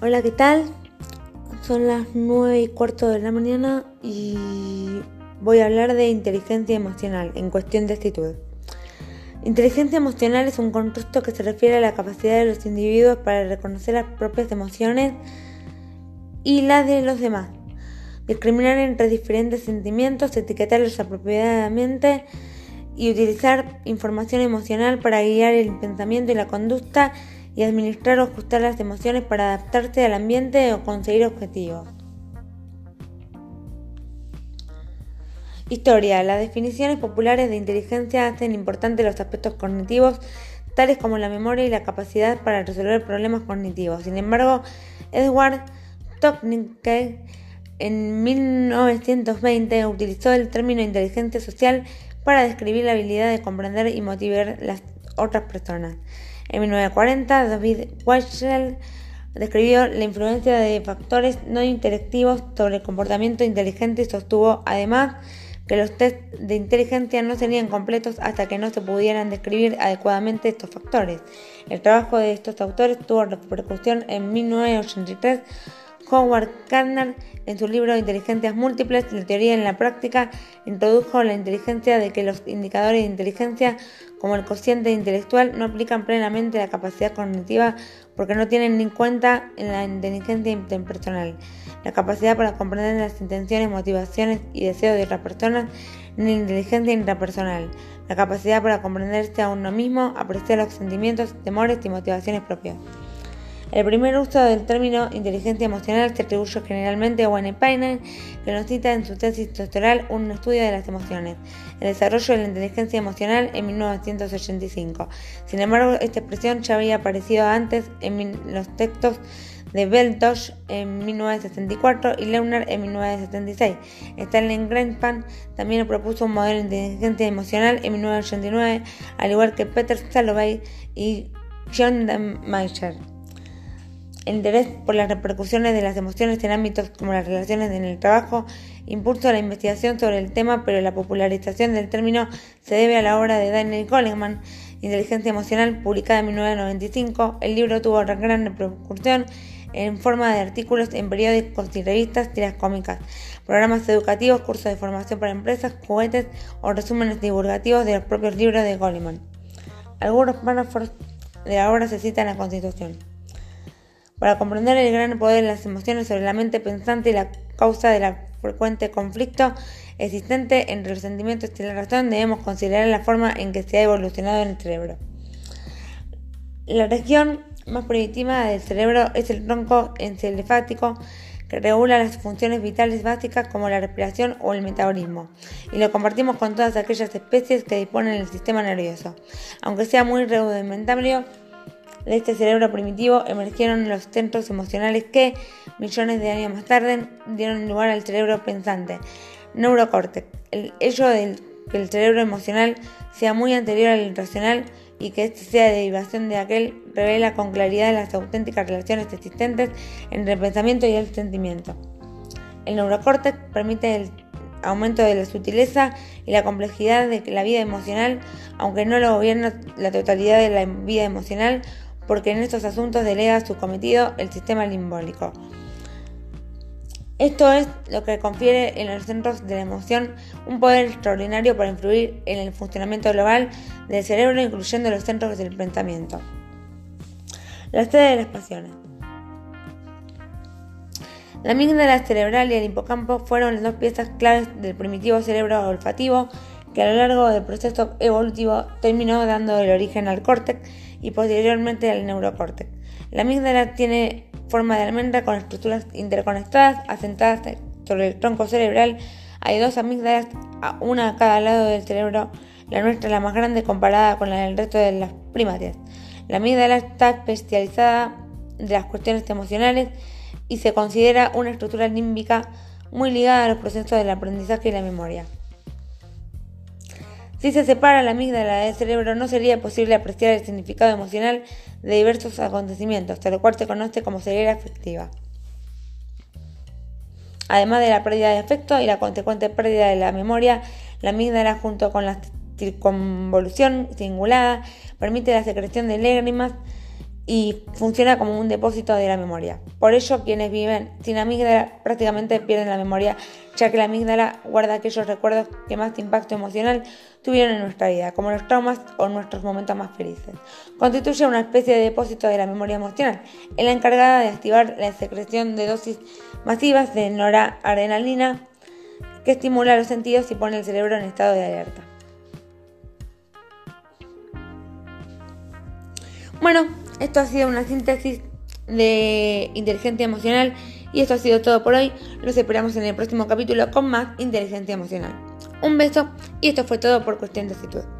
Hola, ¿qué tal? Son las 9 y cuarto de la mañana y voy a hablar de inteligencia emocional en cuestión de actitud. Inteligencia emocional es un constructo que se refiere a la capacidad de los individuos para reconocer las propias emociones y las de los demás, discriminar entre diferentes sentimientos, etiquetarlos apropiadamente y utilizar información emocional para guiar el pensamiento y la conducta y administrar o ajustar las emociones para adaptarse al ambiente o conseguir objetivos. Historia. Las definiciones populares de inteligencia hacen importantes los aspectos cognitivos, tales como la memoria y la capacidad para resolver problemas cognitivos. Sin embargo, Edward Tocqueville en 1920 utilizó el término inteligencia social para describir la habilidad de comprender y motivar las otras personas. En 1940, David Weissel describió la influencia de factores no interactivos sobre el comportamiento inteligente y sostuvo además que los test de inteligencia no serían completos hasta que no se pudieran describir adecuadamente estos factores. El trabajo de estos autores tuvo repercusión en 1983 Howard Gardner, en su libro Inteligencias Múltiples, la teoría en la práctica, introdujo la inteligencia de que los indicadores de inteligencia, como el cociente intelectual, no aplican plenamente la capacidad cognitiva porque no tienen en cuenta en la inteligencia interpersonal, la capacidad para comprender las intenciones, motivaciones y deseos de otras personas, ni la inteligencia intrapersonal, la capacidad para comprenderse a uno mismo, apreciar los sentimientos, temores y motivaciones propias. El primer uso del término inteligencia emocional se atribuye generalmente a Wayne Painen, que nos cita en su tesis doctoral un estudio de las emociones, el desarrollo de la inteligencia emocional en 1985. Sin embargo, esta expresión ya había aparecido antes en los textos de Beltosh en 1964 y Leonard en 1976. Stanley Greenspan también propuso un modelo de inteligencia emocional en 1989, al igual que Peter Salovey y John Mayer. El interés por las repercusiones de las emociones en ámbitos como las relaciones en el trabajo impulsó la investigación sobre el tema, pero la popularización del término se debe a la obra de Daniel Goleman, Inteligencia Emocional, publicada en 1995. El libro tuvo gran repercusión en forma de artículos en periódicos y revistas, tiras cómicas, programas educativos, cursos de formación para empresas, juguetes o resúmenes divulgativos de los propios libros de Goleman. Algunos párrafos de la obra se citan en la Constitución. Para comprender el gran poder de las emociones sobre la mente pensante y la causa del frecuente conflicto existente entre los sentimientos y la razón, debemos considerar la forma en que se ha evolucionado en el cerebro. La región más primitiva del cerebro es el tronco encefático que regula las funciones vitales básicas como la respiración o el metabolismo, y lo compartimos con todas aquellas especies que disponen del sistema nervioso. Aunque sea muy rudimentario, de este cerebro primitivo emergieron los centros emocionales que, millones de años más tarde, dieron lugar al cerebro pensante, neurocórtex. El hecho de que el cerebro emocional sea muy anterior al racional y que este sea derivación de aquel revela con claridad las auténticas relaciones existentes entre el pensamiento y el sentimiento. El neurocórtex permite el aumento de la sutileza y la complejidad de la vida emocional, aunque no lo gobierna la totalidad de la vida emocional porque en estos asuntos delega su cometido el sistema limbólico. Esto es lo que confiere en los centros de la emoción un poder extraordinario para influir en el funcionamiento global del cerebro, incluyendo los centros del pensamiento. La sede de las pasiones. La amígdala cerebral y el hipocampo fueron las dos piezas claves del primitivo cerebro olfativo que a lo largo del proceso evolutivo terminó dando el origen al córtex y posteriormente al neurocórtex. La amígdala tiene forma de almendra con estructuras interconectadas asentadas sobre el tronco cerebral. Hay dos amígdalas, una a cada lado del cerebro. La nuestra es la más grande comparada con la del resto de las primates. La amígdala está especializada de las cuestiones emocionales y se considera una estructura límbica muy ligada a los procesos del aprendizaje y la memoria. Si se separa la amígdala del cerebro, no sería posible apreciar el significado emocional de diversos acontecimientos, tal cual se conoce como ceguera afectiva. Además de la pérdida de afecto y la consecuente pérdida de la memoria, la amígdala junto con la circunvolución cingulada permite la secreción de lágrimas y funciona como un depósito de la memoria. Por ello, quienes viven sin amígdala prácticamente pierden la memoria, ya que la amígdala guarda aquellos recuerdos que más impacto emocional tuvieron en nuestra vida, como los traumas o nuestros momentos más felices. Constituye una especie de depósito de la memoria emocional, es la encargada de activar la secreción de dosis masivas de noradrenalina que estimula los sentidos y pone el cerebro en estado de alerta. Bueno, esto ha sido una síntesis de inteligencia emocional y esto ha sido todo por hoy. Los esperamos en el próximo capítulo con más inteligencia emocional. Un beso y esto fue todo por cuestión de actitud.